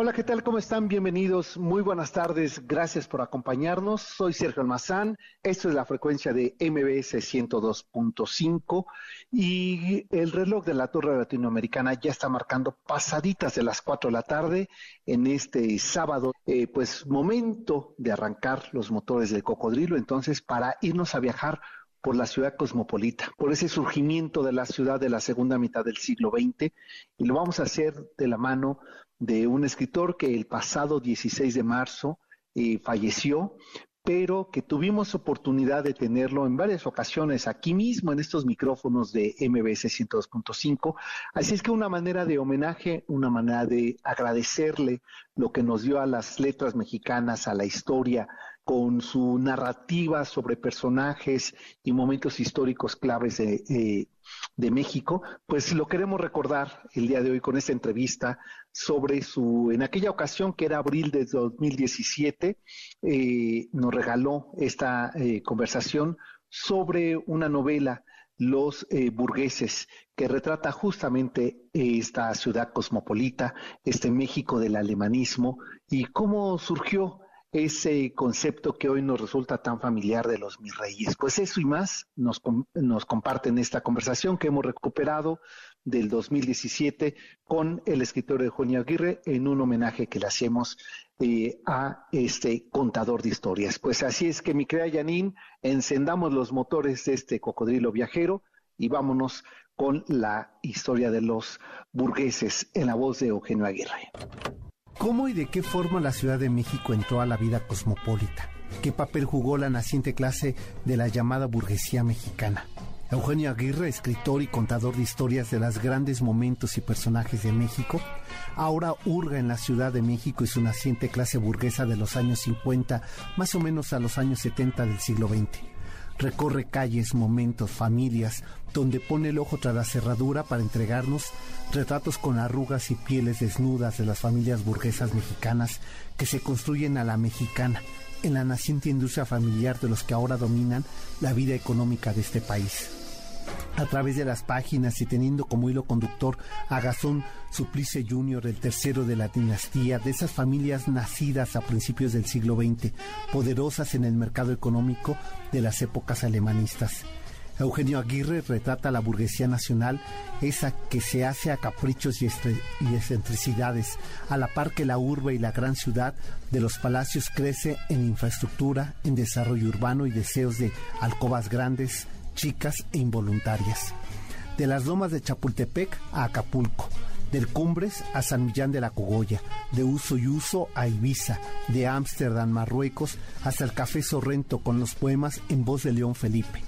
Hola, ¿qué tal? ¿Cómo están? Bienvenidos. Muy buenas tardes. Gracias por acompañarnos. Soy Sergio Almazán. Esto es la frecuencia de MBS 102.5 y el reloj de la Torre Latinoamericana ya está marcando pasaditas de las 4 de la tarde en este sábado. Eh, pues momento de arrancar los motores del cocodrilo. Entonces, para irnos a viajar por la ciudad cosmopolita, por ese surgimiento de la ciudad de la segunda mitad del siglo XX, y lo vamos a hacer de la mano de un escritor que el pasado 16 de marzo eh, falleció, pero que tuvimos oportunidad de tenerlo en varias ocasiones aquí mismo en estos micrófonos de MBS 102.5. Así es que una manera de homenaje, una manera de agradecerle lo que nos dio a las letras mexicanas, a la historia, con su narrativa sobre personajes y momentos históricos claves de, eh, de México, pues lo queremos recordar el día de hoy con esta entrevista sobre su, en aquella ocasión que era abril de 2017, eh, nos regaló esta eh, conversación sobre una novela, Los eh, Burgueses, que retrata justamente esta ciudad cosmopolita, este México del alemanismo y cómo surgió ese concepto que hoy nos resulta tan familiar de los mis reyes. Pues eso y más nos, nos comparten esta conversación que hemos recuperado del 2017 con el escritor Eugenio Aguirre en un homenaje que le hacemos eh, a este contador de historias. Pues así es que mi crea Janine, encendamos los motores de este cocodrilo viajero y vámonos con la historia de los burgueses en la voz de Eugenio Aguirre. ¿Cómo y de qué forma la Ciudad de México entró a la vida cosmopolita? ¿Qué papel jugó la naciente clase de la llamada burguesía mexicana? Eugenio Aguirre, escritor y contador de historias de los grandes momentos y personajes de México, ahora hurga en la Ciudad de México y su naciente clase burguesa de los años 50, más o menos a los años 70 del siglo XX recorre calles, momentos, familias, donde pone el ojo tras la cerradura para entregarnos retratos con arrugas y pieles desnudas de las familias burguesas mexicanas que se construyen a la mexicana en la naciente industria familiar de los que ahora dominan la vida económica de este país a través de las páginas y teniendo como hilo conductor a Gastón Suplice Jr., el tercero de la dinastía, de esas familias nacidas a principios del siglo XX, poderosas en el mercado económico de las épocas alemanistas. Eugenio Aguirre retrata la burguesía nacional, esa que se hace a caprichos y, y excentricidades, a la par que la urbe y la gran ciudad de los palacios crece en infraestructura, en desarrollo urbano y deseos de alcobas grandes, chicas e involuntarias. De las lomas de Chapultepec a Acapulco, del Cumbres a San Millán de la Cogolla, de Uso y Uso a Ibiza, de Ámsterdam, Marruecos, hasta el Café Sorrento con los poemas en voz de León Felipe.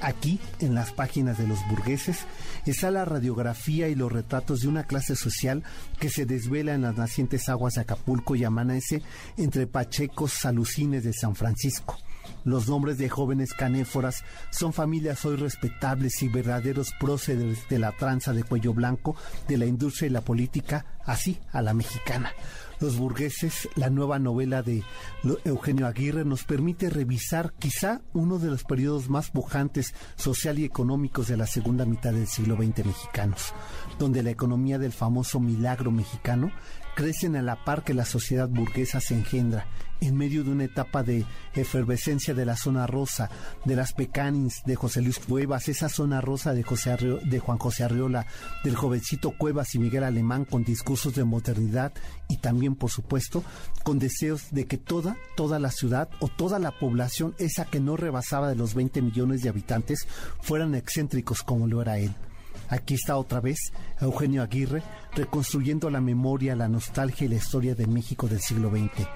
Aquí, en las páginas de los burgueses, está la radiografía y los retratos de una clase social que se desvela en las nacientes aguas de Acapulco y amanece entre pachecos salucines de San Francisco. Los nombres de jóvenes canéforas son familias hoy respetables y verdaderos próceres de la tranza de cuello blanco, de la industria y la política, así a la mexicana. Los burgueses, la nueva novela de Eugenio Aguirre, nos permite revisar quizá uno de los periodos más pujantes social y económicos de la segunda mitad del siglo XX mexicanos, donde la economía del famoso milagro mexicano crecen a la par que la sociedad burguesa se engendra, en medio de una etapa de efervescencia de la zona rosa, de las pecanins de José Luis Cuevas, esa zona rosa de, José de Juan José Arriola, del jovencito Cuevas y Miguel Alemán con discursos de modernidad y también, por supuesto, con deseos de que toda, toda la ciudad o toda la población, esa que no rebasaba de los 20 millones de habitantes, fueran excéntricos como lo era él. Aquí está otra vez Eugenio Aguirre reconstruyendo la memoria, la nostalgia y la historia de México del siglo XX.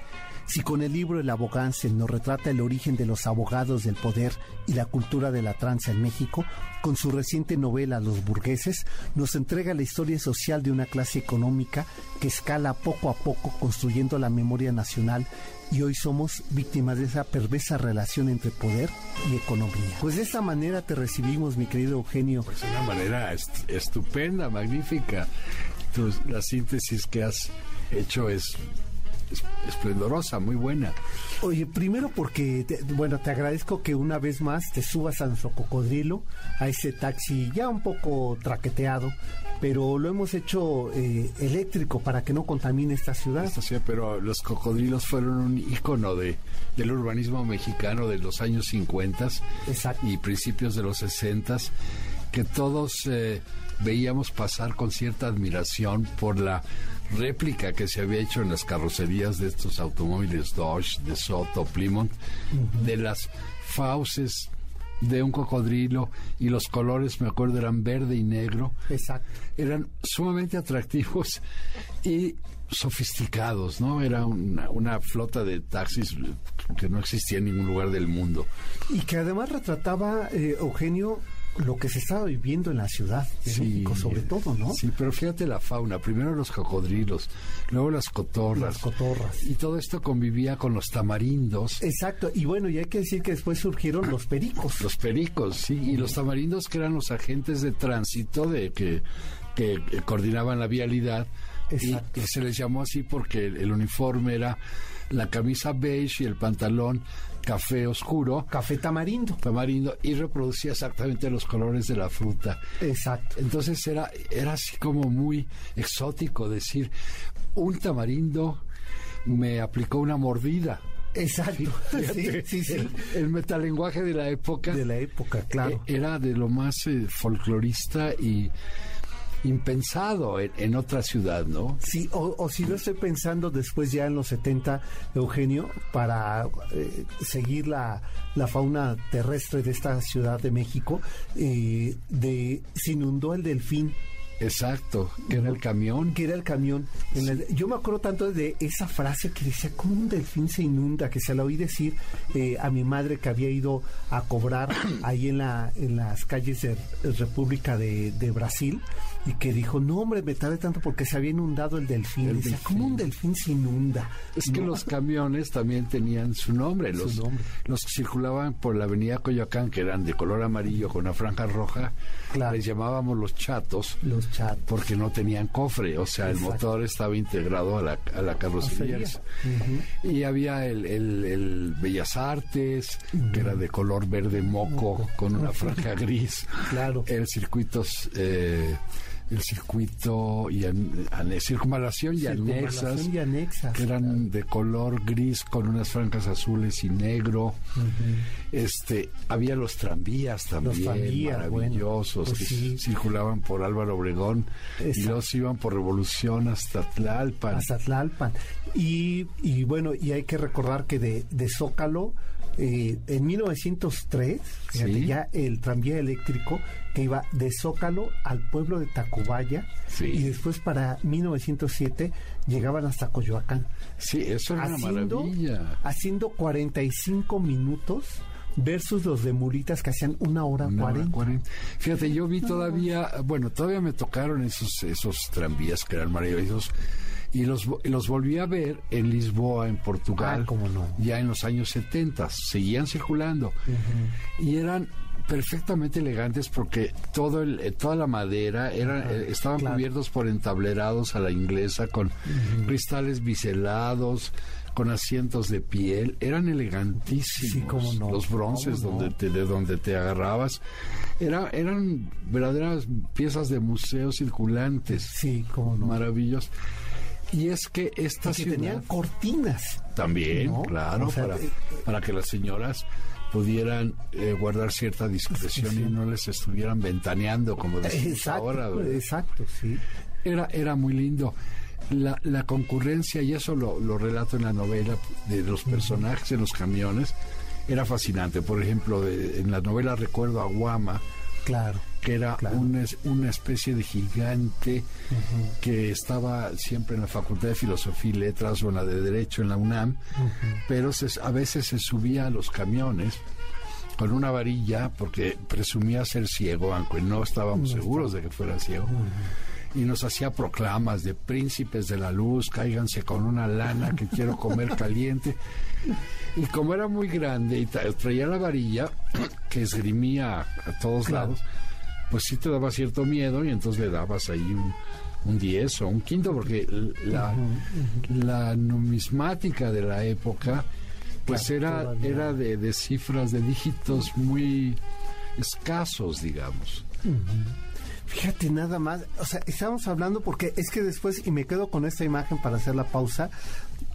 Si con el libro El Abogance nos retrata el origen de los abogados del poder y la cultura de la tranza en México, con su reciente novela Los burgueses, nos entrega la historia social de una clase económica que escala poco a poco construyendo la memoria nacional y hoy somos víctimas de esa perversa relación entre poder y economía. Pues de esta manera te recibimos, mi querido Eugenio. Pues de una manera estupenda, magnífica. la síntesis que has hecho es esplendorosa, muy buena. Oye, primero porque, bueno, te agradezco que una vez más te subas a nuestro cocodrilo, a ese taxi ya un poco traqueteado, pero lo hemos hecho eh, eléctrico para que no contamine esta ciudad. Esta ciudad, pero los cocodrilos fueron un ícono de, del urbanismo mexicano de los años 50 y principios de los 60 que todos eh, veíamos pasar con cierta admiración por la réplica que se había hecho en las carrocerías de estos automóviles Dodge, de Soto, Plymouth, de las fauces de un cocodrilo y los colores, me acuerdo, eran verde y negro. Exacto. Eran sumamente atractivos y sofisticados, ¿no? Era una, una, flota de taxis que no existía en ningún lugar del mundo. Y que además retrataba, eh, Eugenio, lo que se estaba viviendo en la ciudad de México, sobre todo, ¿no? Sí, pero fíjate la fauna. Primero los cocodrilos, luego las cotorras. Las cotorras. Y todo esto convivía con los tamarindos. Exacto. Y bueno, y hay que decir que después surgieron los pericos. Los pericos, sí. Y los tamarindos que eran los agentes de tránsito de que, que coordinaban la vialidad. Exacto. Y, se les llamó así porque el uniforme era la camisa beige y el pantalón café oscuro. Café tamarindo. Tamarindo y reproducía exactamente los colores de la fruta. Exacto. Entonces era, era así como muy exótico decir, un tamarindo me aplicó una mordida. Exacto. sí, sí, El, metalenguaje de la época. De la época, claro. E, era de lo más eh, folclorista y impensado en, otra ciudad, ¿no? Sí, o, si lo estoy pensando después ya en los 70, Eugenio, para eh, seguir la, la, fauna terrestre de esta ciudad de México, eh, de, se inundó el delfín Exacto, que era el camión. Que era el camión. yo me acuerdo tanto de esa frase que decía, ¿cómo un delfín se inunda? Que se la oí decir eh, a mi madre que había ido a cobrar ahí en, la, en las calles de República de, Brasil y que dijo, no hombre, me tardé tanto porque se había inundado el delfín. decía, ¿cómo un delfín se inunda? Es que los camiones también tenían su nombre. Los, nombre. los que circulaban por la avenida Coyoacán, que eran de color amarillo con una franja roja, les llamábamos los chatos. Los porque no tenían cofre, o sea, el motor estaba integrado a la, a la carrocería. Y había el, el, Bellas Artes, que era de color verde moco, con una franja gris. Claro. El circuitos... Eh, el circuito y en, circunvalación, y, anexas, que eran de color gris con unas franjas azules y negro. Este, había los tranvías también maravillosos pues que circulaban por Álvaro Obregón y los iban por Revolución hasta Tlalpan. Hasta Tlalpan. Y, y bueno, y hay que recordar que de, de Zócalo eh, en 1903, ya el tranvía eléctrico que iba de Zócalo al pueblo de Tacubaya y después para 1907 llegaban hasta Coyoacán. Sí, eso era haciendo, una maravilla. Haciendo 45 minutos versus los de Muritas que hacían una hora cuarenta. Fíjate, yo vi todavía, bueno, todavía me tocaron esos, esos tranvías que eran maravillosos y los, los volví a ver en Lisboa, en Portugal, ah, no? ya en los años 70, seguían circulando y eran perfectamente elegantes porque todo el, eh, toda la madera era, eh, estaban cubiertos por entablerados a la inglesa con cristales biselados con asientos de piel, eran elegantísimos. Los bronces donde de donde te agarrabas era, eran verdaderas piezas de museo circulantes. Sí, como no. Maravillosos. Y es que estas tenían cortinas. También, claro, para, eh, para que las señoras pudieran eh, guardar cierta discreción y no les estuvieran ventaneando como decimos ahora. Exacto, sí. Era, era muy lindo. La, la concurrencia, y eso lo, lo, relato en la novela, de los personajes en los camiones, era fascinante. Por ejemplo, en la novela recuerdo a Guama, Claro. Que era una, una, especie de gigante que estaba siempre en la Facultad de Filosofía y Letras o en la de Derecho en la UNAM, pero a veces se subía a los camiones con una varilla porque presumía ser ciego, aunque no estábamos seguros de que fuera ciego. Y nos hacía proclamas de príncipes de la luz, cáiganse con una lana que quiero comer caliente. Y como era muy grande y traía la varilla que esgrimía a todos lados, pues sí te daba cierto miedo y entonces le dabas ahí un, 10 o un quinto, porque la, la numismática de la época pues era, era de, cifras, de dígitos muy escasos, digamos. Fíjate nada más, o sea, estamos hablando porque es que después, y me quedo con esta imagen para hacer la pausa,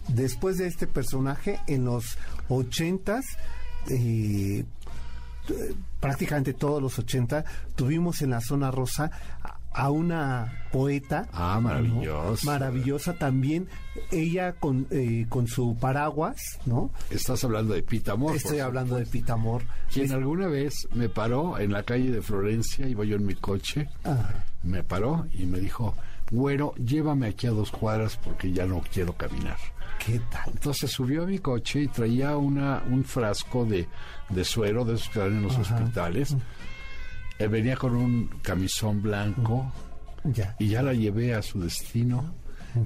después de este personaje, en los ochentas, eh, prácticamente todos los ochenta, tuvimos en la zona rosa a una poeta. Ah, maravillosa. Maravillosa también. Ella con, eh, con su paraguas, ¿no? Estás hablando de Pita Amor. Estoy hablando de Pita Amor. Quien alguna vez me paró en la calle de Florencia, iba yo en mi coche, me paró y me dijo, bueno, llévame aquí a dos cuadras porque ya no quiero caminar. ¿Qué tal? Entonces subió a mi coche y traía una, un frasco de, de suero de esos que dan en los hospitales. Él venía con un camisón blanco y ya la llevé a su destino.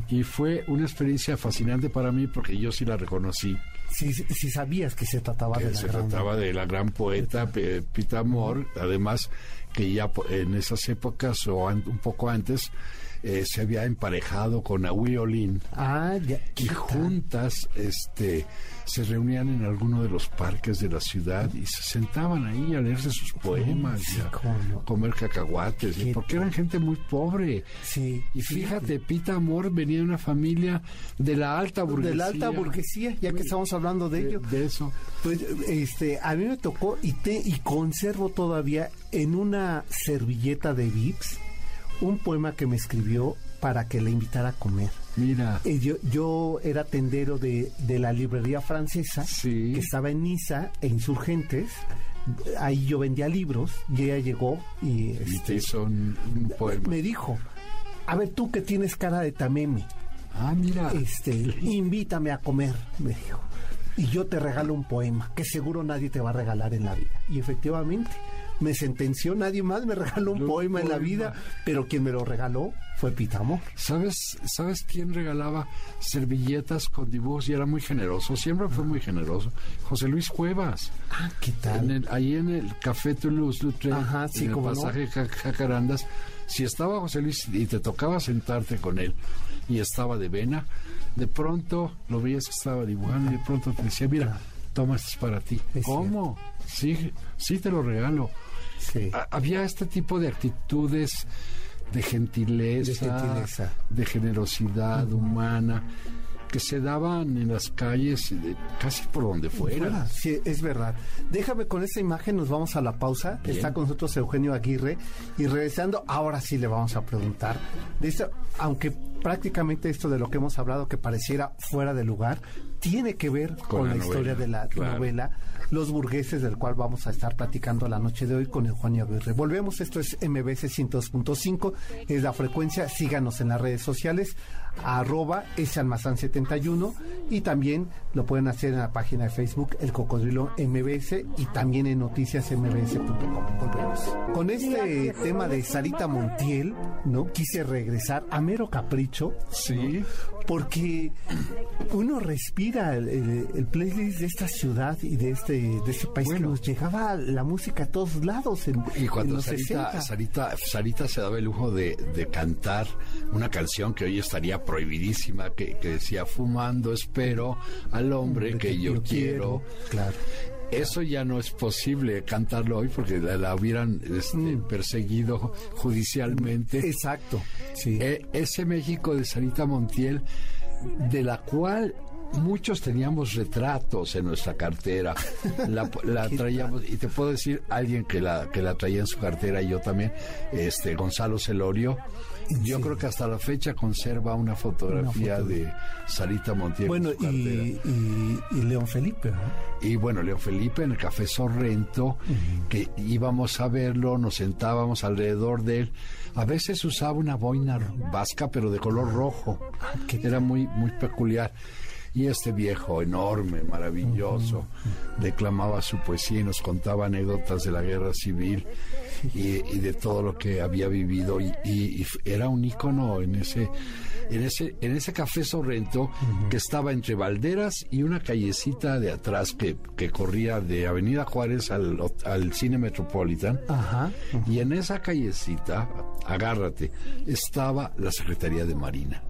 Y fue una experiencia fascinante para mí porque yo sí la reconocí. Si, si sabías que se trataba de la se trataba de la gran poeta Pita Amor, además que ya en esas épocas o un poco antes eh, se había emparejado con Aui Olin. Ah, ya. Y juntas este, se reunían en alguno de los parques de la ciudad y se sentaban ahí a leerse sus poemas, y a comer cacahuates, porque eran gente muy pobre. Sí. Y fíjate, Pita Amor venía de una familia de la alta burguesía. De la alta burguesía, ya que estamos hablando de, ello. De eso. Pues este, a mí me tocó y, te, y conservo todavía en una servilleta de Vips un poema que me escribió para que le invitara a comer. Mira. Eh, yo, yo era tendero de, la librería francesa que estaba en Niza e Insurgentes. Ahí yo vendía libros y ella llegó y... te este, un, poema. Me dijo, a ver tú que tienes cara de tameme. Ah, mira. Este, invítame a comer, me dijo. Y yo te regalo un poema que seguro nadie te va a regalar en la vida. Y efectivamente, me sentenció, nadie más me regaló un poema, en la vida, pero quien me lo regaló fue Pitamo. ¿Sabes, ¿Sabes quién regalaba servilletas con dibujos y era muy generoso? Siempre fue muy generoso. José Luis Cuevas. Ah, ¿qué tal? ahí en el Café Toulouse Lutre, Ajá, en el pasaje Jacarandas, si estaba José Luis y te tocaba sentarte con él y estaba de vena, de pronto lo veías que estaba dibujando y de pronto te decía, mira, toma esto es para ti. ¿Cómo? Sí, sí te lo regalo. Había este tipo de actitudes de gentileza, de, generosidad humana que se daban en las calles casi por donde fuera. Sí, es verdad. Déjame con esta imagen, nos vamos a la pausa. Está con nosotros Eugenio Aguirre y regresando, ahora sí le vamos a preguntar. aunque prácticamente esto de lo que hemos hablado que pareciera fuera de lugar, tiene que ver con, la, historia de la novela los Burgueses, del cual vamos a estar platicando la noche de hoy con Eugenio Aguirre. Volvemos, esto es MBC 102.5, es la frecuencia, síganos en las redes sociales, arroba almazán 71 y también lo pueden hacer en la página de Facebook El Cocodrilo MBS y también en noticiasmbs.com. Volvemos. Con este tema de Sarita Montiel, ¿no? Quise regresar a mero capricho. Sí. Porque uno respira el, playlist de esta ciudad y de este, de este país que nos llegaba la música a todos lados. En, y cuando Sarita, Sarita, se daba el lujo de, de cantar una canción que hoy estaría prohibidísima que, decía fumando espero al hombre que, yo, quiero. Claro. Eso ya no es posible cantarlo hoy porque la, hubieran este, mm. perseguido judicialmente. Exacto. Sí. E, ese México de Sarita Montiel, de la cual muchos teníamos retratos en nuestra cartera. La, traíamos, y te puedo decir, alguien que la, que la traía en su cartera, y yo también, este Gonzalo Celorio. Yo creo que hasta la fecha conserva una fotografía de Sarita Montiel. Bueno, y, y, León Felipe. Y bueno, León Felipe en el Café Sorrento, que íbamos a verlo, nos sentábamos alrededor de él. A veces usaba una boina vasca, pero de color rojo. Ah, Era muy, muy peculiar. Y este viejo enorme, maravilloso, declamaba su poesía y nos contaba anécdotas de la guerra civil y, de todo lo que había vivido. Y, era un ícono en ese, en ese, en ese café Sorrento que estaba entre Valderas y una callecita de atrás que, que corría de Avenida Juárez al, al Cine Metropolitan. Y en esa callecita, agárrate, estaba la Secretaría de Marina.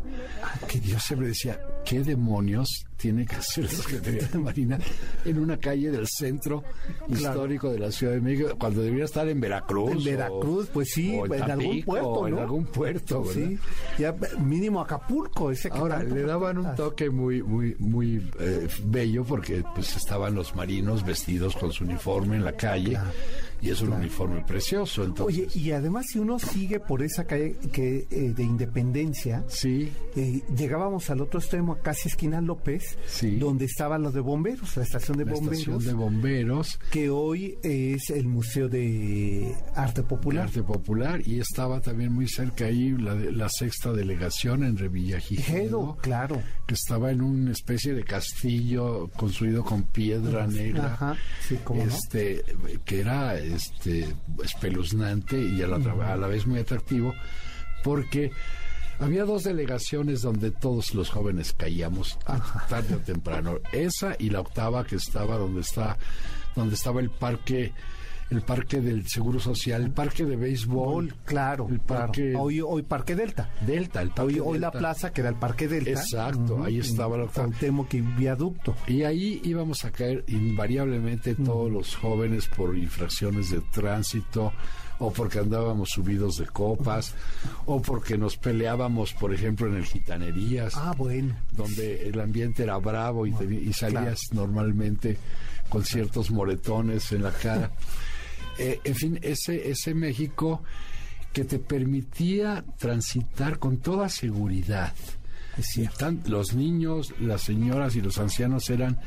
Que Dios siempre decía, ¿qué demonios tiene que hacer la Secretaría de Marina en una calle del centro histórico de la Ciudad de México cuando debería estar en Veracruz? En Veracruz, pues sí, en, algún puerto, En algún puerto, Sí, ya mínimo Acapulco. Ese Ahora, le daban un toque muy, muy, muy eh, bello porque pues estaban los marinos vestidos con su uniforme en la calle. Y es un uniforme precioso. Entonces. Oye, y además si uno sigue por esa calle que eh, de Independencia, sí. Eh, llegábamos al otro extremo, casi esquina López, sí. donde estaban los de bomberos, la estación de bomberos. Estación de bomberos. Que hoy es el Museo de Arte Popular. Arte Popular, y estaba también muy cerca ahí la, la sexta delegación en Revillagigedo. claro. Que estaba en una especie de castillo construido con piedra negra. Ajá, sí, como este, que era este, espeluznante y a la, a la vez muy atractivo porque había dos delegaciones donde todos los jóvenes caíamos tarde o temprano. Esa y la octava que estaba donde está donde estaba el parque el parque del Seguro Social, el parque de béisbol. Claro, el parque. Hoy, hoy Parque Delta. Delta, el parque Hoy, la plaza que era el Parque Delta. Exacto, ahí estaba la temo que viaducto. Y ahí íbamos a caer invariablemente todos los jóvenes por infracciones de tránsito o porque andábamos subidos de copas, o porque nos peleábamos, por ejemplo, en el Gitanerías. Ah, bueno. Donde el ambiente era bravo y, salías normalmente con ciertos moretones en la cara. Eh, en fin, ese, ese México que te permitía transitar con toda seguridad. los niños, las señoras y los ancianos eran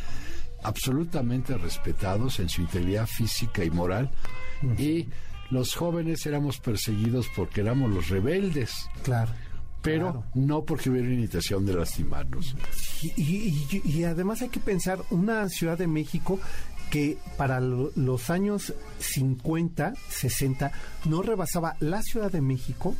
absolutamente respetados en su integridad física y moral y los jóvenes éramos perseguidos porque éramos los rebeldes. Claro. Pero no porque hubiera intención de lastimarnos. y, además hay que pensar, una Ciudad de México que para los años 50, 60, no rebasaba la Ciudad de México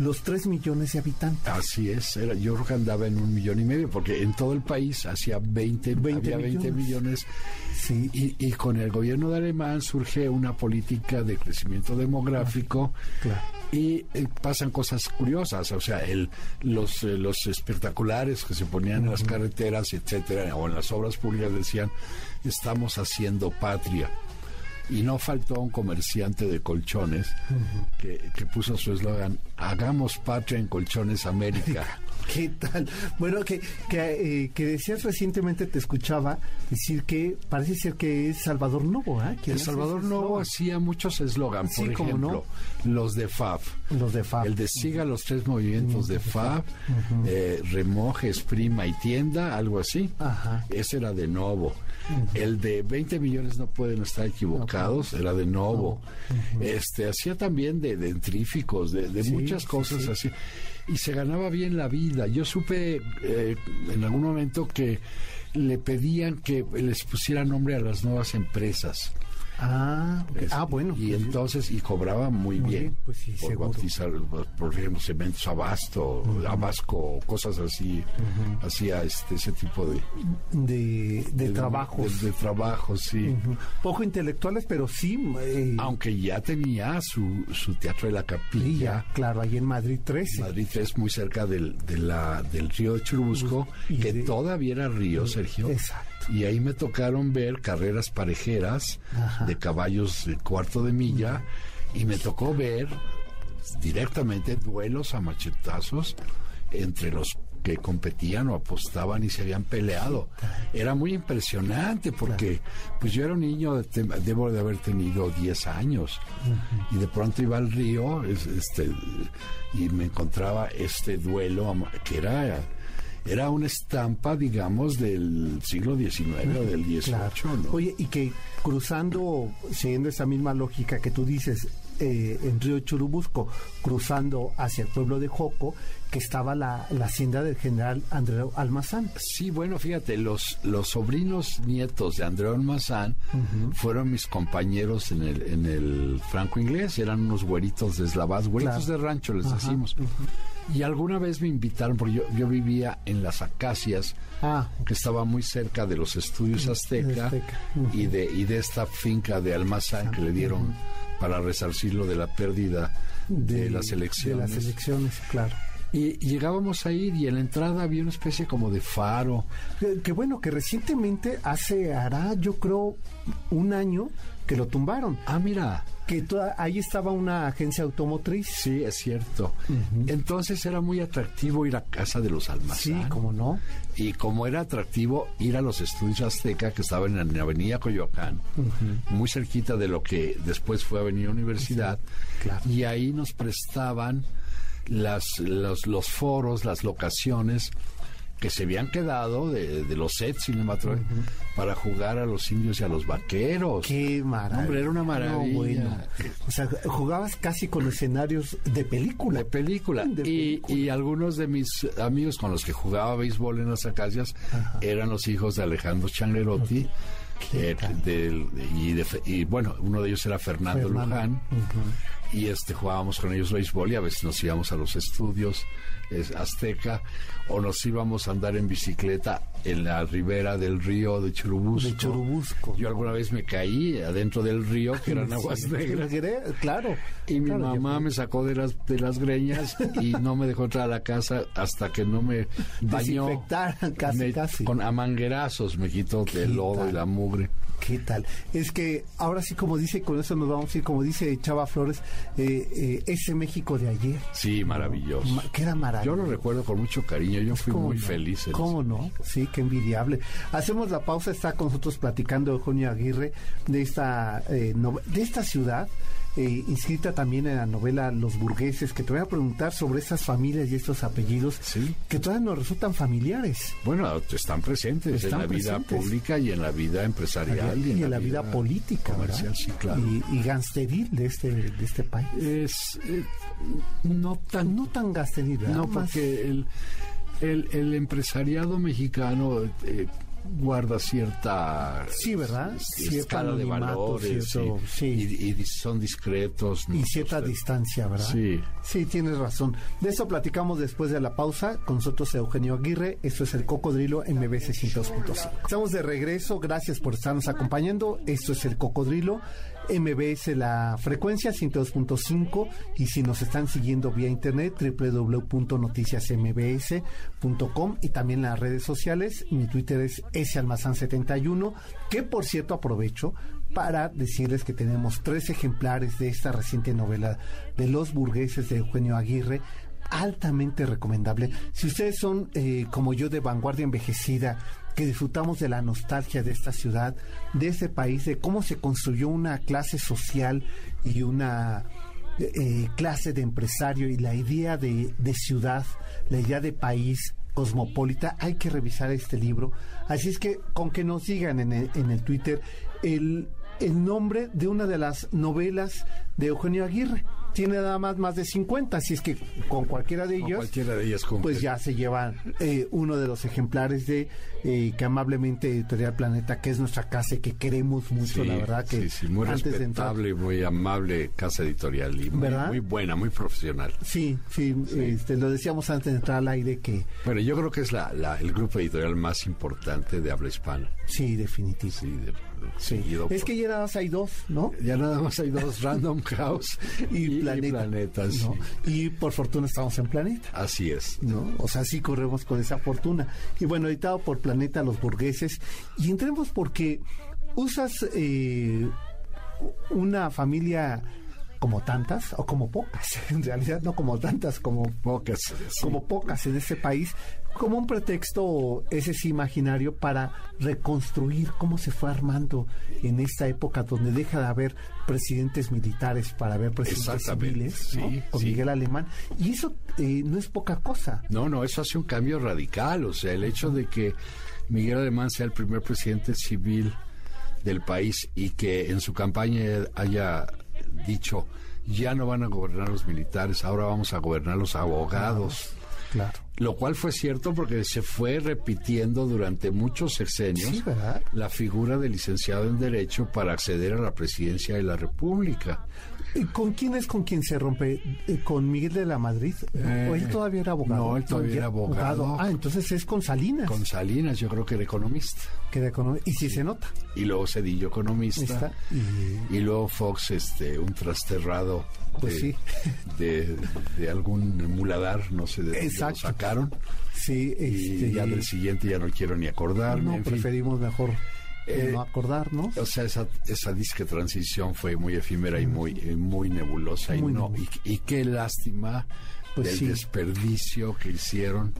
los 3 millones de habitantes. Así es, era, yo creo que andaba en un millón y medio, porque en todo el país hacía 20, 20 había 20 millones. Sí. Y, con el gobierno de Alemán surge una política de crecimiento demográfico. Claro. Y eh, pasan cosas curiosas, o sea, el, los, eh, los espectaculares que se ponían en las carreteras, etcétera, o en las obras públicas decían estamos haciendo patria. Y no faltó un comerciante de colchones que, puso su eslogan, hagamos patria en colchones América. ¿Qué tal? Bueno, que, que, eh, que, decías recientemente, te escuchaba decir que parece ser que es Salvador Novo, ¿eh? El Salvador Novo hacía muchos eslogans, por ejemplo, los de FAB. Los de FAB. El de siga los tres movimientos de FAB, eh, remoje, exprima y tienda, algo así. Ajá. Ese era de Novo. El de 20 millones no pueden estar equivocados, era de Novo. Este hacía también de dentríficos, de, muchas cosas así y se ganaba bien la vida. Yo supe eh, en algún momento que le pedían que les pusiera nombre a las nuevas empresas. Ah, ah, bueno. Y entonces, y cobraba muy, bien, pues sí, por bautizar, por ejemplo, cementos Abasto, Abasco, cosas así, hacía este, ese tipo de... De, de, trabajos. De, trabajos, sí. Poco intelectuales, pero sí... Eh, Aunque ya tenía su, su Teatro de la Capilla. claro, ahí en Madrid 13. Madrid 3, muy cerca del, de la, del río de Churubusco, que todavía era río, Sergio. Exacto y ahí me tocaron ver carreras parejeras de caballos de cuarto de milla y me tocó ver directamente duelos a machetazos entre los que competían o apostaban y se habían peleado. Era muy impresionante porque pues yo era un niño, debo de haber tenido 10 años. Y de pronto iba al río este, y me encontraba este duelo que era era una estampa, digamos, del siglo XIX o del XVIII. Oye, y que cruzando, siguiendo esa misma lógica que tú dices, eh, en Río Churubusco, cruzando hacia el pueblo de Joco, que estaba la, hacienda del general Andreu Almazán. Sí, bueno, fíjate, los, los sobrinos nietos de Andreu Almazán fueron mis compañeros en el, en el franco inglés, eran unos güeritos deslavados, güeritos de rancho les decimos. Y alguna vez me invitaron, porque yo, yo vivía en las Acacias, ah, que estaba muy cerca de los estudios Azteca, y, de, y de esta finca de Almazán que le dieron para resarcirlo de la pérdida de, las elecciones. De las elecciones, claro. Y, llegábamos a ir y en la entrada había una especie como de faro. Que, bueno, que recientemente hace, hará yo creo un año que lo tumbaron. Ah, mira. Que ahí estaba una agencia automotriz. Sí, es cierto. Entonces era muy atractivo ir a casa de los almacenes. Sí, cómo no. Y como era atractivo ir a los estudios Azteca que estaban en la avenida Coyoacán, muy cerquita de lo que después fue Avenida Universidad. Y ahí nos prestaban las, los, los foros, las locaciones que se habían quedado de, los sets cinematográficos para jugar a los indios y a los vaqueros. Qué maravilla. Hombre, era una maravilla. O sea, jugabas casi con escenarios de película. De película. y, y, algunos de mis amigos con los que jugaba béisbol en las acacias eran los hijos de Alejandro Changuerotti. y, y, bueno, uno de ellos era Fernando, Luján y este jugábamos con ellos béisbol y a veces nos íbamos a los estudios Azteca o nos íbamos a andar en bicicleta en la ribera del río de Churubusco. Yo alguna vez me caí adentro del río, que eran aguas negras. Claro. Y mi mamá me sacó de las, de las greñas y no me dejó entrar a la casa hasta que no me bañó. casi, casi. Con amanguerazos me quitó el lodo y la mugre. ¿Qué tal? Es que ahora sí, como dice, con eso nos vamos a ir, como dice Chava Flores, eh, eh, ese México de ayer. Sí, maravilloso. que era maravilloso. Yo lo recuerdo con mucho cariño, yo fui muy feliz. En ¿Cómo no? Sí, qué envidiable. Hacemos la pausa, está con nosotros platicando Eugenio Aguirre de esta, eh, de esta ciudad eh, inscrita también en la novela Los Burgueses, que te voy a preguntar sobre estas familias y estos apellidos que todavía nos resultan familiares. Bueno, están presentes en la vida pública y en la vida empresarial y, en, la, vida, política, comercial, sí, claro. Y, y gangsteril de este, de este país. Es eh, no tan no tan gangsteril, no porque el, el, el empresariado mexicano eh, guarda cierta sí verdad escala de valores y, son discretos y cierta distancia verdad sí. Sí tienes razón. De eso platicamos después de la pausa. Con nosotros Eugenio Aguirre esto es el Cocodrilo MBC 102.5 estamos de regreso. Gracias por estarnos acompañando. Esto es el Cocodrilo MBS la frecuencia 102.5 y si nos están siguiendo vía internet www.noticiasmbs.com y también las redes sociales. Mi Twitter es salmazán71, que por cierto aprovecho para decirles que tenemos tres ejemplares de esta reciente novela de Los Burgueses de Eugenio Aguirre altamente recomendable. Si ustedes son eh, como yo de vanguardia envejecida, que disfrutamos de la nostalgia de esta ciudad, de este país, de cómo se construyó una clase social y una eh, clase de empresario y la idea de, ciudad, la idea de país cosmopolita, hay que revisar este libro. Así es que con que nos digan en el, en el Twitter el, el nombre de una de las novelas de Eugenio Aguirre tiene nada más más de 50, así es que con cualquiera de ellos, cualquiera de ellas pues ya se lleva eh, uno de los ejemplares de eh, que amablemente Editorial Planeta, que es nuestra casa y que queremos mucho, la verdad que sí, muy respetable, muy amable casa editorial y muy, buena, muy profesional. Sí, sí, Este, lo decíamos antes de entrar al aire que... Bueno, yo creo que es la, el grupo editorial más importante de habla hispana. Sí, definitivo. Sí, Es que ya nada más hay dos, ¿no? Ya nada más hay dos, Random House y, Planeta. Y, por fortuna estamos en Planeta. Así es. ¿no? O sea, sí corremos con esa fortuna. Y bueno, editado por Planeta Los Burgueses. Y entremos porque usas eh, una familia como tantas o como pocas, en realidad no como tantas, como pocas, como pocas en ese país, como un pretexto ese es imaginario para reconstruir cómo se fue armando en esta época donde deja de haber presidentes militares para haber presidentes civiles, con Miguel Alemán. Y eso eh, no es poca cosa. No, no, eso hace un cambio radical, o sea, el hecho de que Miguel Alemán sea el primer presidente civil del país y que en su campaña haya dicho ya no van a gobernar los militares, ahora vamos a gobernar los abogados. Claro. Lo cual fue cierto porque se fue repitiendo durante muchos sexenios la figura del licenciado en Derecho para acceder a la presidencia de la República. ¿Con quién es con quien se rompe? Eh, ¿Con Miguel de la Madrid? ¿O él eh, todavía era abogado? No, él todavía era abogado. Ah, entonces es con Salinas. Con Salinas, yo creo que era economista. Que economista. Y sí, se nota. Y luego Cedillo economista. Y... luego Fox, este, un trasterrado pues de, sí. de, algún muladar, no sé de dónde lo sacaron. Sí, y este, ya del siguiente ya no quiero ni acordarme. No, preferimos mejor eh, no acordarnos. O sea, esa, esa disque transición fue muy efímera y muy, muy nebulosa. y, no, y, qué lástima pues del desperdicio que hicieron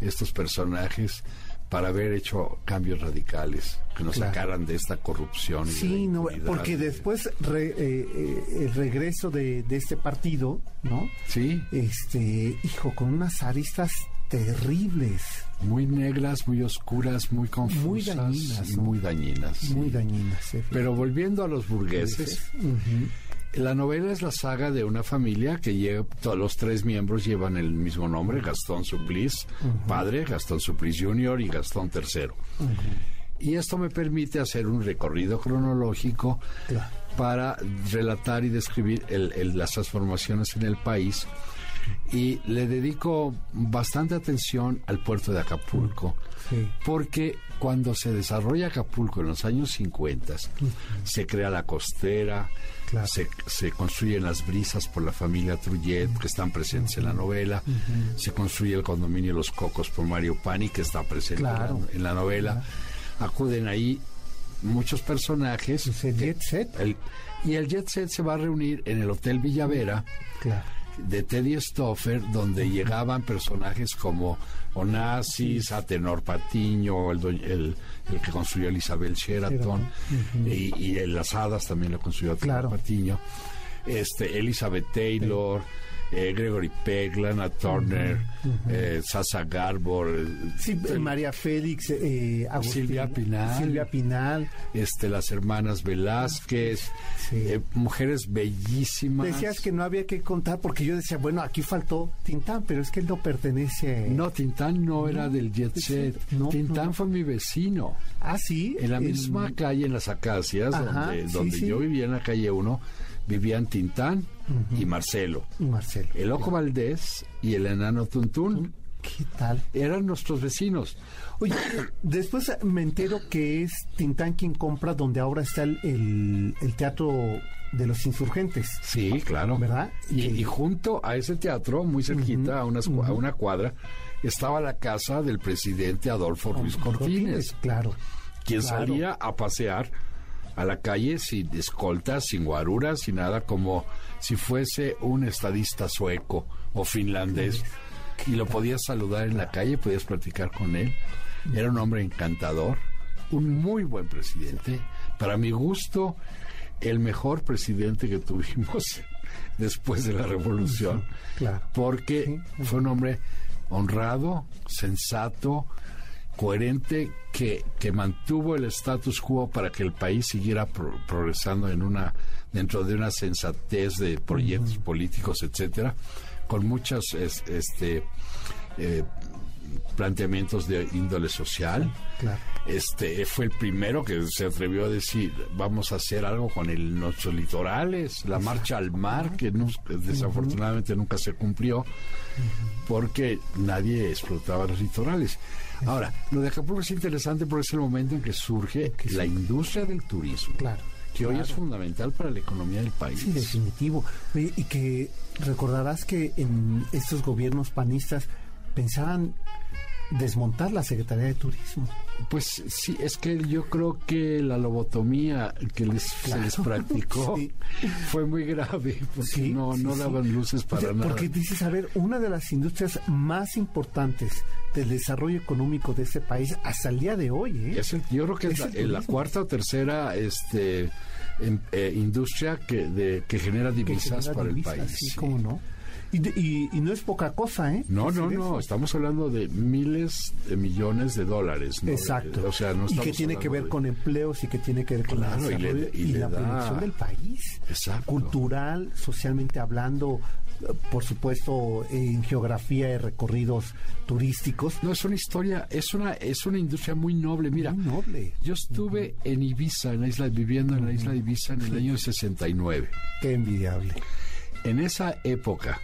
estos personajes para haber hecho cambios radicales que nos sacaran de esta corrupción. Sí, no, porque después eh, eh, el regreso de, de, este partido, ¿no? Sí. Este, hijo, con unas aristas terribles. Muy negras, muy oscuras, muy confusas. Muy dañinas. Y muy dañinas. Muy dañinas. Pero volviendo a los burgueses, la novela es la saga de una familia que lleva, todos los tres miembros llevan el mismo nombre, Gastón Suplice, padre, Gastón Suplice Jr. y Gastón III. Y esto me permite hacer un recorrido cronológico para relatar y describir las transformaciones en el país. Y le dedico bastante atención al puerto de Acapulco, porque cuando se desarrolla Acapulco en los años 50, se crea la costera, se, construyen las brisas por la familia Trullet, que están presentes en la novela, se construye el condominio Los Cocos por Mario Pani, que está presente en, la, novela, acuden ahí muchos personajes. y el jet set se va a reunir en el Hotel Villavera. Claro de Teddy Stoffer, donde llegaban personajes como Onassis, Atenor Patiño, el, el, que construyó Isabel Sheraton, y, las hadas también lo construyó Atenor Patiño, este, Elizabeth Taylor. Eh, Gregory Peck, Lana Turner, eh, Sasa Garbor, eh, María Félix, Silvia Pinal, Silvia Pinal, este, las hermanas Velázquez, mujeres bellísimas. Decías que no había que contar porque yo decía, bueno, aquí faltó Tintán, pero es que él no pertenece. No, Tintán no, era del jet set. Tintán fue mi vecino. Ah, sí. En la misma calle, en las Acacias, donde, yo vivía en la calle 1 vivían Tintán y Marcelo. Marcelo. El Ojo Valdés y el enano Tuntún. ¿Qué tal? Eran nuestros vecinos. Oye, después me entero que es Tintán quien compra donde ahora está el, teatro de los insurgentes. Sí, claro. ¿Verdad? Y, junto a ese teatro, muy cerquita, a, una, a una cuadra, estaba la casa del presidente Adolfo Ruiz Cortines. Claro. Quien salía a pasear a la calle sin escoltas, sin guaruras, sin nada, como si fuese un estadista sueco o finlandés. Y lo podías saludar en la calle, podías platicar con él. Era un hombre encantador, un muy buen presidente. Para mi gusto, el mejor presidente que tuvimos después de la revolución. Porque fue un hombre honrado, sensato, coherente que, que mantuvo el status quo para que el país siguiera progresando en una dentro de una sensatez de proyectos políticos, etcétera, con muchos este eh, planteamientos de índole social. Este fue el primero que se atrevió a decir vamos a hacer algo con el, nuestros litorales, la marcha al mar que desafortunadamente nunca se cumplió porque nadie explotaba los litorales. Ahora, lo de Acapulco es interesante porque es el momento en que surge la industria del turismo. Claro que hoy es fundamental para la economía del país. Sí, definitivo. Y que recordarás que en estos gobiernos panistas pensaban desmontar la Secretaría de Turismo. Pues sí, es que yo creo que la lobotomía que les, se les practicó fue muy grave, porque no, no daban luces para nada. Porque dices, a ver, una de las industrias más importantes del desarrollo económico de ese país hasta el día de hoy. ¿eh? yo creo que es, la, cuarta o tercera este, eh, industria que, de, que genera divisas para el país. Sí, cómo no. Y, no es poca cosa, ¿eh? No, no, no. Estamos hablando de miles de millones de dólares. Exacto. O sea, no y que tiene que ver con empleos y que tiene que ver con la y, la proyección del país. Exacto. Cultural, socialmente hablando, por supuesto en geografía y recorridos turísticos. No, es una historia, es una, es una industria muy noble. Mira, noble. yo estuve en Ibiza, en la isla, viviendo en la isla de Ibiza en el año 69. Qué envidiable. En esa época,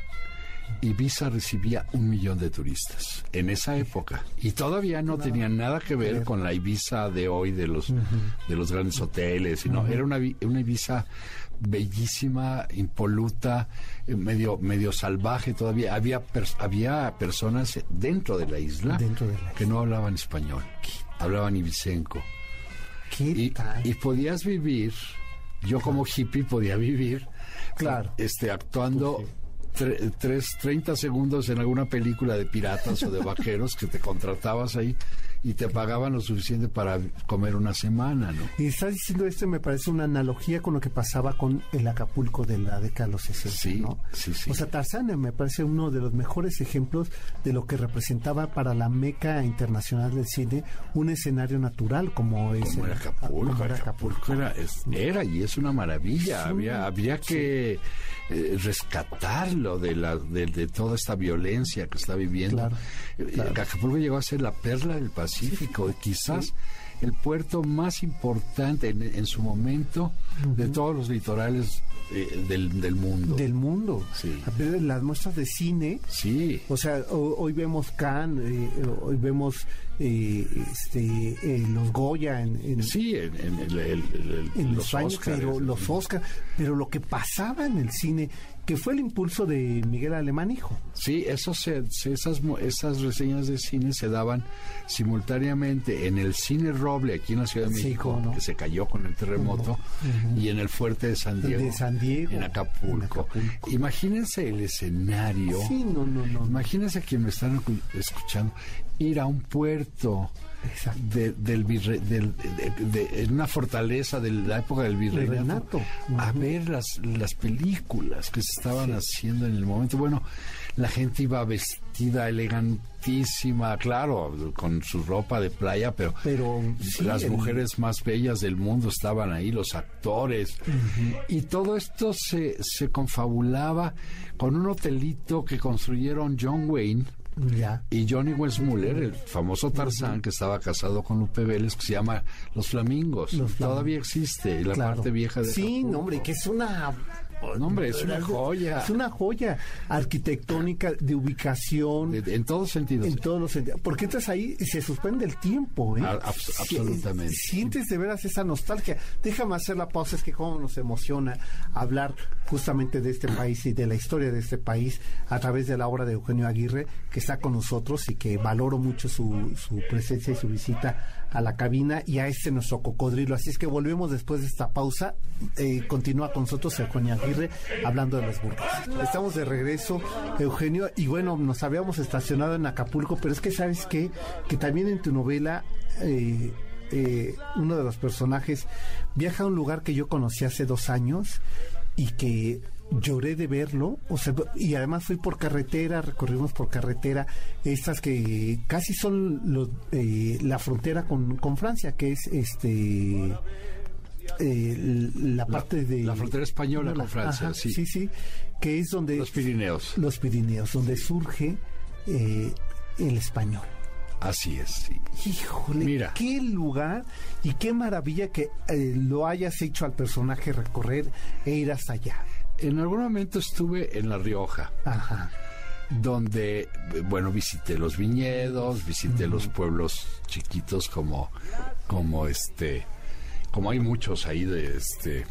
Ibiza recibía un millón de turistas en esa época. Y todavía no tenía nada que ver con la Ibiza de hoy de los de los grandes hoteles, sino era una, una Ibiza bellísima, impoluta, eh, medio medio salvaje todavía. Había había personas dentro de la isla, que no hablaban español, hablaban ibicenco. y, y podías vivir, yo como hippie podía vivir claro. este actuando tres, 30 segundos en alguna película de piratas o de vaqueros que te contratabas ahí y te pagaban lo suficiente para comer una semana, ¿no? Y estás diciendo esto, me parece una analogía con lo que pasaba con el Acapulco de la década de los 60, sí, ¿no? Sí, sí. O sea, Tarzán me parece uno de los mejores ejemplos de lo que representaba para la meca internacional del cine un escenario natural como es como el, Acapulco. Acapulco, era, era, y es una maravilla. había, había que eh, rescatarlo de, la, de, toda esta violencia que está viviendo. Claro, eh, Acapulco llegó a ser la perla del Pacífico Pacífico, quizás el puerto más importante en, su momento de todos los litorales eh, del, del, mundo. Del mundo. Sí. Las muestras de cine. Sí. O sea, hoy vemos Cannes, eh, hoy vemos eh, este, los Goya en, sí, en, en los, Oscar, pero los Oscar, pero lo que pasaba en el cine que fue el impulso de Miguel Alemán Hijo. Sí, eso se, esas, esas reseñas de cine se daban simultáneamente en el Cine Roble aquí en la Ciudad de México, que se cayó con el terremoto, y en el Fuerte de San Diego, de San Diego en, Acapulco. Imagínense el escenario. Sí, no, no, no. Imagínense quien me están escuchando ir a un puerto de, del virre, del, de, una fortaleza de la época del virreinato a ver las, las películas que se estaban haciendo en el momento. Bueno, la gente iba vestida elegantísima, claro, con su ropa de playa, pero, pero las mujeres más bellas del mundo estaban ahí, los actores, y todo esto se, se confabulaba con un hotelito que construyeron John Wayne y Johnny Weissmuller, el famoso Tarzán que estaba casado con Lupe Vélez, que se llama Los Flamingos. Todavía existe, la parte vieja de Sí, hombre, que es una no, hombre, es una joya. Es una joya arquitectónica de ubicación. en todos sentidos. En todos los sentidos. Porque entras ahí y se suspende el tiempo. ¿eh? absolutamente. Sientes de veras esa nostalgia. Déjame hacer la pausa, es que cómo nos emociona hablar justamente de este país y de la historia de este país a través de la obra de Eugenio Aguirre, que está con nosotros y que valoro mucho su, su presencia y su visita a la cabina y a este nuestro cocodrilo. Así es que volvemos después de esta pausa. Eh, continúa con nosotros Eugenio Aguirre hablando de las burgas. Estamos de regreso, Eugenio, y bueno, nos habíamos estacionado en Acapulco, pero es que sabes que también en tu novela... Eh, eh, uno de los personajes viaja a un lugar que yo conocí hace dos años y que lloré de verlo, o sea, y además fui por carretera, recorrimos por carretera, estas que casi son eh, la frontera con, con, Francia, que es este eh, la parte de la frontera española con Francia, sí. sí, sí, que es donde los Pirineos, los Pirineos, donde surge eh, el español. Así es, sí. Híjole, Mira. qué lugar y qué maravilla que lo hayas hecho al personaje recorrer e ir hasta allá en algún momento estuve en La Rioja. Donde, bueno, visité los viñedos, visité los pueblos chiquitos como, como este, como hay muchos ahí de este,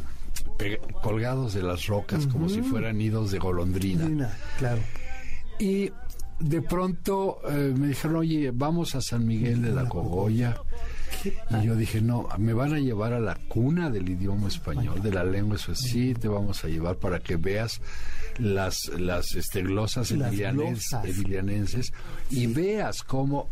colgados de las rocas como si fueran nidos de golondrina. claro. Y de pronto eh, me dijeron, oye, vamos a San Miguel de la Cogolla. Y yo dije, no, me van a llevar a la cuna del idioma español, de la lengua eso sí, te vamos a llevar para que veas las, las este, glosas edilianenses y veas cómo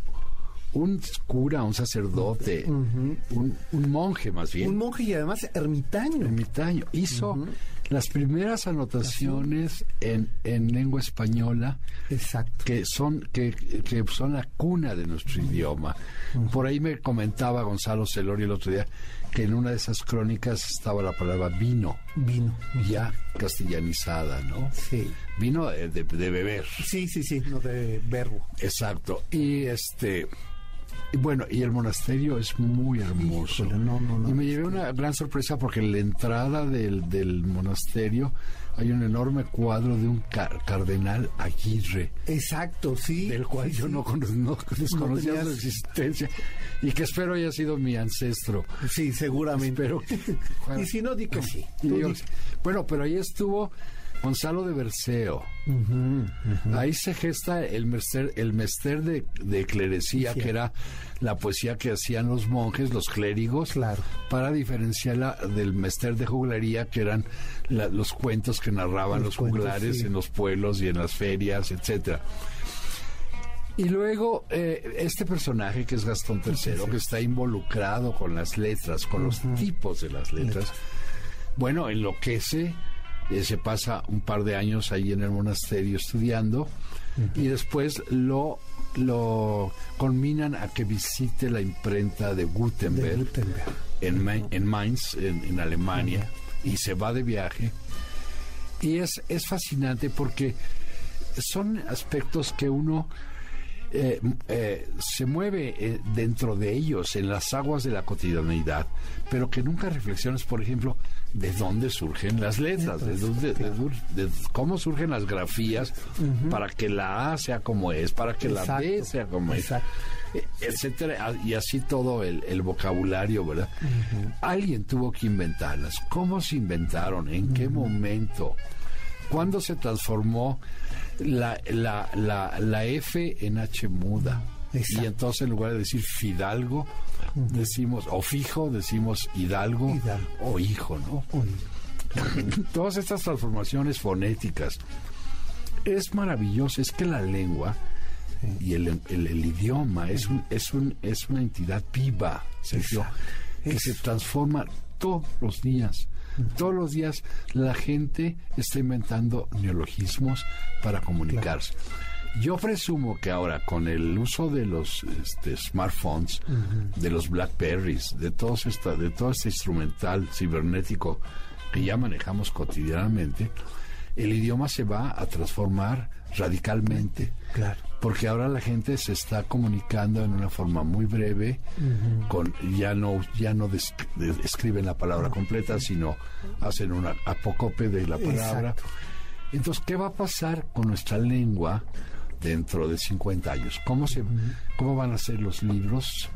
un cura, un sacerdote, un, monje más bien. Un monje y además ermitaño. Ermitaño. Hizo las primeras anotaciones en, en lengua española Exacto. que son que, que son la cuna de nuestro idioma. Por ahí me comentaba Gonzalo Celorio el otro día que en una de esas crónicas estaba la palabra vino. Vino. Ya castellanizada, ¿no? Sí. Vino de, de, beber. Sí, sí, sí, no de verbo. Exacto. Y este y bueno, y el monasterio es muy hermoso. y me llevé una gran sorpresa porque en la entrada del, del monasterio hay un enorme cuadro de un cardenal Aguirre. Exacto, sí. Del cual yo no, desconocía su existencia y que espero haya sido mi ancestro. Sí, seguramente. Pero, y si no, di que sí. bueno, pero ahí estuvo Gonzalo de Berceo. Ahí se gesta el mester, el mester de, de clerecía, que era la poesía que hacían los monjes, los clérigos, claro. para diferenciarla del mester de juglaría, que eran los cuentos que narraban los, juglares en los pueblos y en las ferias, etcétera. Y luego eh, este personaje que es Gastón III, que está involucrado con las letras, con los tipos de las letras, bueno, enloquece eh, se pasa un par de años ahí en el monasterio estudiando y después lo lo conminan a que visite la imprenta de Gutenberg, En, en, Mainz, en, Alemania, y se va de viaje. Y es, es fascinante porque son aspectos que uno eh, eh, se mueve eh, dentro de ellos, en las aguas de la cotidianidad, pero que nunca reflexiones, por ejemplo, de dónde surgen las letras, de, cómo surgen las grafías para que la A sea como es, para que la B sea como es, etcétera, y así todo el, vocabulario, ¿verdad? Alguien tuvo que inventarlas. ¿Cómo se inventaron? ¿En qué momento? ¿Cuándo se transformó la, la, la, la F en H muda? Y entonces en lugar de decir Fidalgo, decimos, o fijo, decimos Hidalgo, o hijo, ¿no? Todas estas transformaciones fonéticas. Es maravilloso, es que la lengua y el, el, idioma es, un, es, un, es una entidad viva, Sergio, que se transforma todos los días. Todos los días la gente está inventando neologismos para comunicarse. Yo presumo que ahora con el uso de los este, smartphones, de los Blackberries, de todo esta, de todo este instrumental cibernético que ya manejamos cotidianamente, el idioma se va a transformar radicalmente. Claro. Porque ahora la gente se está comunicando en una forma muy breve, con ya no ya no escriben la palabra completa, sino hacen una apócope de la palabra. Entonces, ¿qué va a pasar con nuestra lengua dentro de 50 años? ¿Cómo, se, cómo van a ser los libros?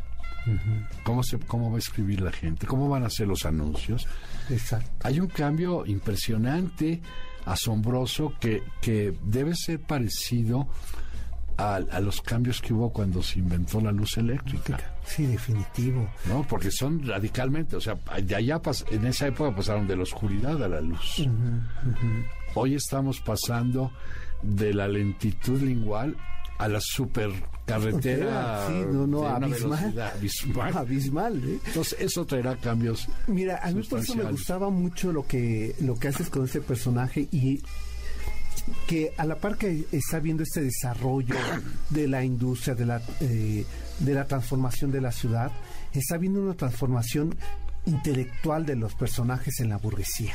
¿Cómo, se, ¿Cómo va a escribir la gente? ¿Cómo van a ser los anuncios? Exacto. Hay un cambio impresionante, asombroso, que, que debe ser parecido a, los cambios que hubo cuando se inventó la luz eléctrica. Sí, definitivo. No, porque son radicalmente, o sea, de allá en esa época pasaron de la oscuridad a la luz. Hoy estamos pasando de la lentitud lingual a la supercarretera sí, no, no, abismal, abismal. ¿eh? Entonces eso traerá cambios. Mira, a mí por eso me gustaba mucho lo que lo que haces con ese personaje y que a la par que está viendo este desarrollo de la industria, de la, eh, de la transformación de la ciudad, está viendo una transformación intelectual de los personajes en la burguesía.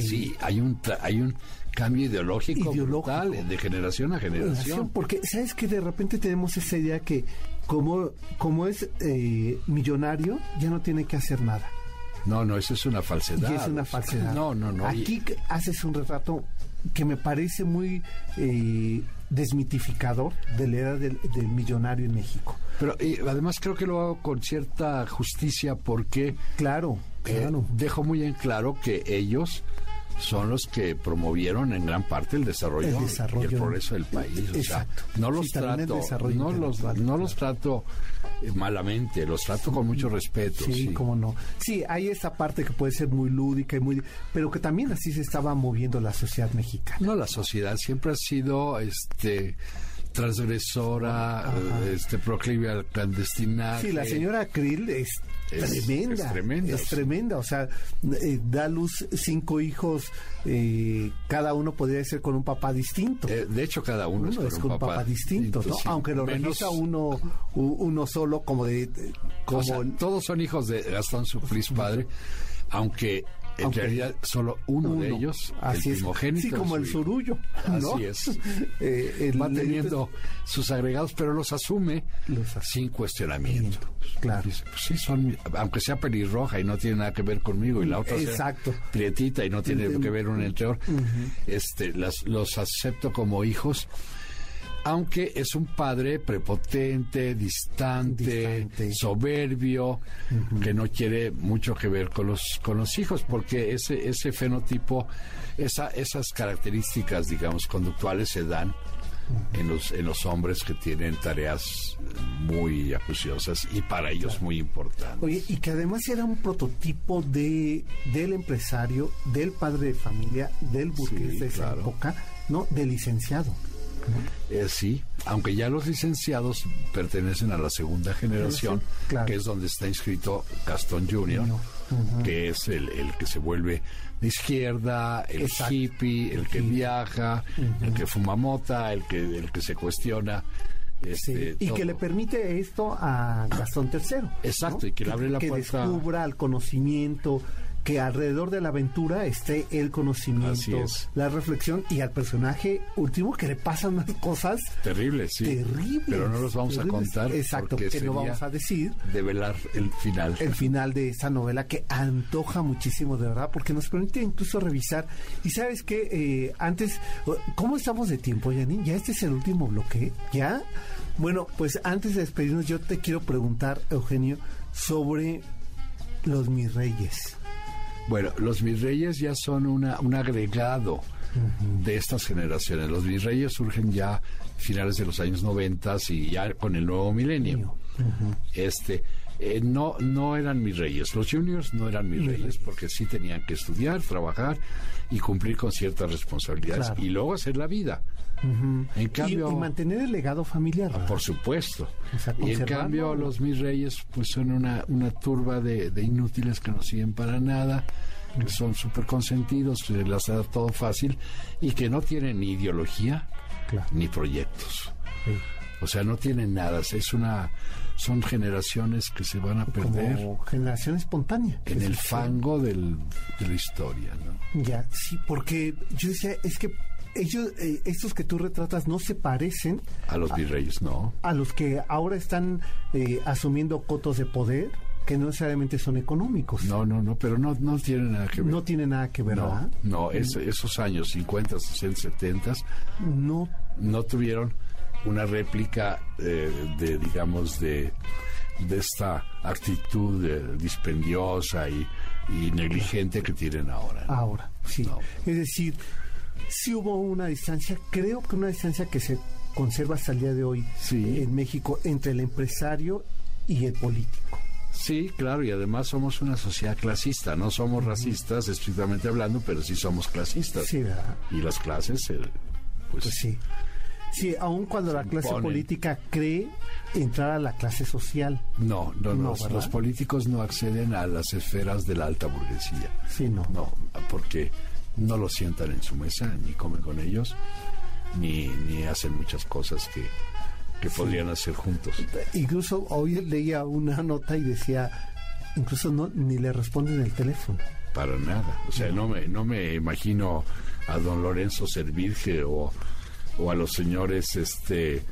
Sí, hay un, hay un cambio ideológico, brutal de generación a generación. Porque, ¿sabes que De repente tenemos esa idea que como, como es eh, millonario, ya no tiene que hacer nada. No, no, eso es una falsedad. Y es una falsedad. No, no, no. Aquí haces un retrato que me parece muy eh, desmitificador de la edad del, millonario en México. Pero además creo que lo hago con cierta justicia porque... Claro, eh, claro. dejo muy en claro que ellos son los que promovieron en gran parte el desarrollo, y el progreso del país. O sea, no los trato, no los, no los trato eh, malamente, los trato con mucho respeto. Sí, sí, cómo no. Sí, hay esa parte que puede ser muy lúdica y muy, pero que también así se estaba moviendo la sociedad mexicana. No, la sociedad siempre ha sido, este transgresora, este proclive al clandestinaje. Sí, la señora Krill es tremenda. Es tremenda. Es tremenda. O sea, eh, da luz cinco hijos, eh, cada uno podría ser con un papá distinto. Eh, de hecho, cada uno, es, con un papá, distinto, ¿no? Aunque lo menos... uno, uno solo, como de. Como... todos son hijos de Gastón Sufrís padre, aunque en realidad solo uno, de ellos, Así el primogénito. Sí, como el surullo. Así es. Eh, Va teniendo sus agregados, pero los asume sin cuestionamiento. Claro. Pues sí, son, aunque sea pelirroja y no tiene nada que ver conmigo, y la otra Exacto. sea prietita y no tiene que ver un entre este, las, los acepto como hijos aunque es un padre prepotente, distante, soberbio, que no quiere mucho que ver con los con los hijos, porque ese ese fenotipo, esa, esas características, digamos, conductuales se dan en los en los hombres que tienen tareas muy acuciosas y para ellos muy importantes. Oye, y que además era un prototipo de del empresario, del padre de familia, del burgués de esa época, ¿no? Del licenciado. Eh, sí, aunque ya los licenciados pertenecen a la segunda generación, que es donde está inscrito Gastón Junior, que es el, que se vuelve de izquierda, el hippie, el que viaja, el que fuma mota, el que, el que se cuestiona. Este, y que le permite esto a Gastón III. Exacto, y que, le abre la puerta. Que descubra el conocimiento, que alrededor de la aventura esté el conocimiento, la reflexión y al personaje último que le pasan unas cosas terribles, sí. Terribles. Pero no los vamos a contar. Exacto, que no vamos a decir. Develar el final. El final de esa novela que antoja muchísimo, de verdad, porque nos permite incluso revisar. Y sabes que eh, antes, ¿cómo estamos de tiempo, Janine? Ya este es el último bloque, ¿ya? Bueno, pues antes de despedirnos, yo te quiero preguntar, Eugenio, sobre los mis reyes. Bueno, los virreyes ya son una, un agregado de estas generaciones. Los virreyes surgen ya finales de los años 90 y ya con el nuevo milenio. Este eh, no no eran mis reyes. Los juniors no eran mis reyes porque sí tenían que estudiar, trabajar y cumplir con ciertas responsabilidades y luego hacer la vida. En cambio, y, mantener el legado familiar. Por supuesto. y en cambio los mis reyes pues son una, una turba de, inútiles que no siguen para nada, que son súper consentidos, que les da todo fácil y que no tienen ni ideología ni proyectos. O sea, no tienen nada. Es una son generaciones que se van a perder. Como generación espontánea. En el fango del, de la historia, ¿no? Ya, sí, porque yo decía, es que ellos, eh, estos que tú retratas no se parecen a los virreyes, no. A los que ahora están eh, asumiendo cotos de poder que no necesariamente son económicos. No, no, no, pero no, no tienen nada que ver. No tiene nada que ver, no, No, esos años 50, 60, 70 no, no tuvieron una réplica eh, de, digamos, de, de esta actitud dispendiosa y, y, negligente que tienen ahora. Ahora, sí. Es decir, si hubo una distancia, creo que una distancia que se conserva hasta el día de hoy en México entre el empresario y el político. Sí, claro, y además somos una sociedad clasista, no somos racistas estrictamente hablando, pero sí somos clasistas. Sí, ¿verdad? Y las clases, eh, pues, pues, sí. Sí, aun cuando la clase política cree entrar a la clase social. No, no, no los, políticos no acceden a las esferas de la alta burguesía. Sí, no. No, porque no los sientan en su mesa, ni comen con ellos, ni, ni hacen muchas cosas que, que podrían hacer juntos. Incluso hoy leía una nota y decía, incluso no ni le responden el teléfono. Para nada. O sea, no, me, no me imagino a don Lorenzo Servirge o, o a los señores este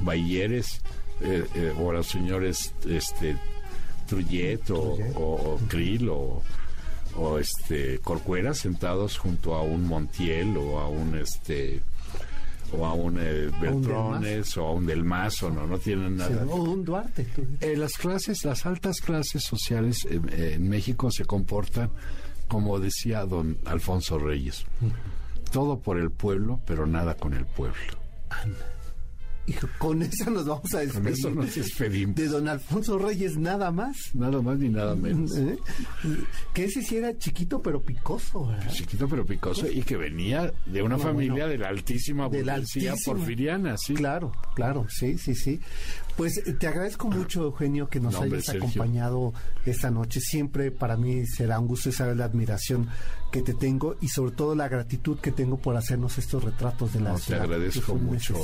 Bayeres eh, eh, o a los señores este Trujillo o, o, o Krill o o este Corcuera sentados junto a un Montiel o a un este o a un eh, Beltrones o a un Del Mazo, no, no tienen nada. o un Duarte. Eh, las clases, las altas clases sociales en México se comportan como decía don Alfonso Reyes, todo por el pueblo, pero nada con el pueblo. Y con eso nos vamos a despedir. Con eso nos despedimos. De don Alfonso Reyes, nada más. Nada más ni nada menos. ¿Eh? Que ese sí era chiquito pero picoso, ¿verdad? Chiquito pero picoso y que venía de una familia de la altísima burguesía porfiriana, sí. Claro, claro, sí, sí, sí. Pues eh, te agradezco mucho, Eugenio, que nos hayas acompañado esta noche. Siempre para mí será un gusto saber la admiración que te tengo y sobre todo la gratitud que tengo por hacernos estos retratos de la no, ciudad. Te agradezco mucho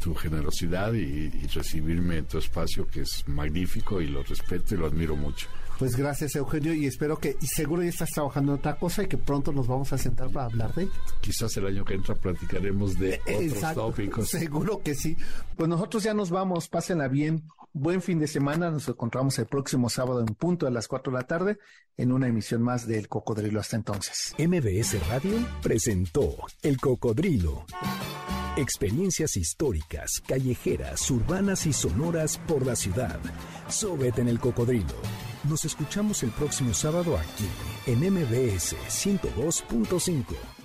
tu, generosidad y, recibirme en tu espacio que es magnífico y lo respeto y lo admiro mucho. Pues gracias Eugenio y espero que, y seguro ya estás trabajando en otra cosa y que pronto nos vamos a sentar para hablar de Quizás el año que entra platicaremos de otros tópicos. Seguro que sí. Pues nosotros ya nos vamos, pásenla bien. Buen fin de semana, nos encontramos el próximo sábado en punto a las 4 de la tarde en una emisión más del Cocodrilo. Hasta entonces. MBS Radio presentó El Cocodrilo. Experiencias históricas, callejeras, urbanas y sonoras por la ciudad. Súbete en el cocodrilo. Nos escuchamos el próximo sábado aquí, en MBS 102.5.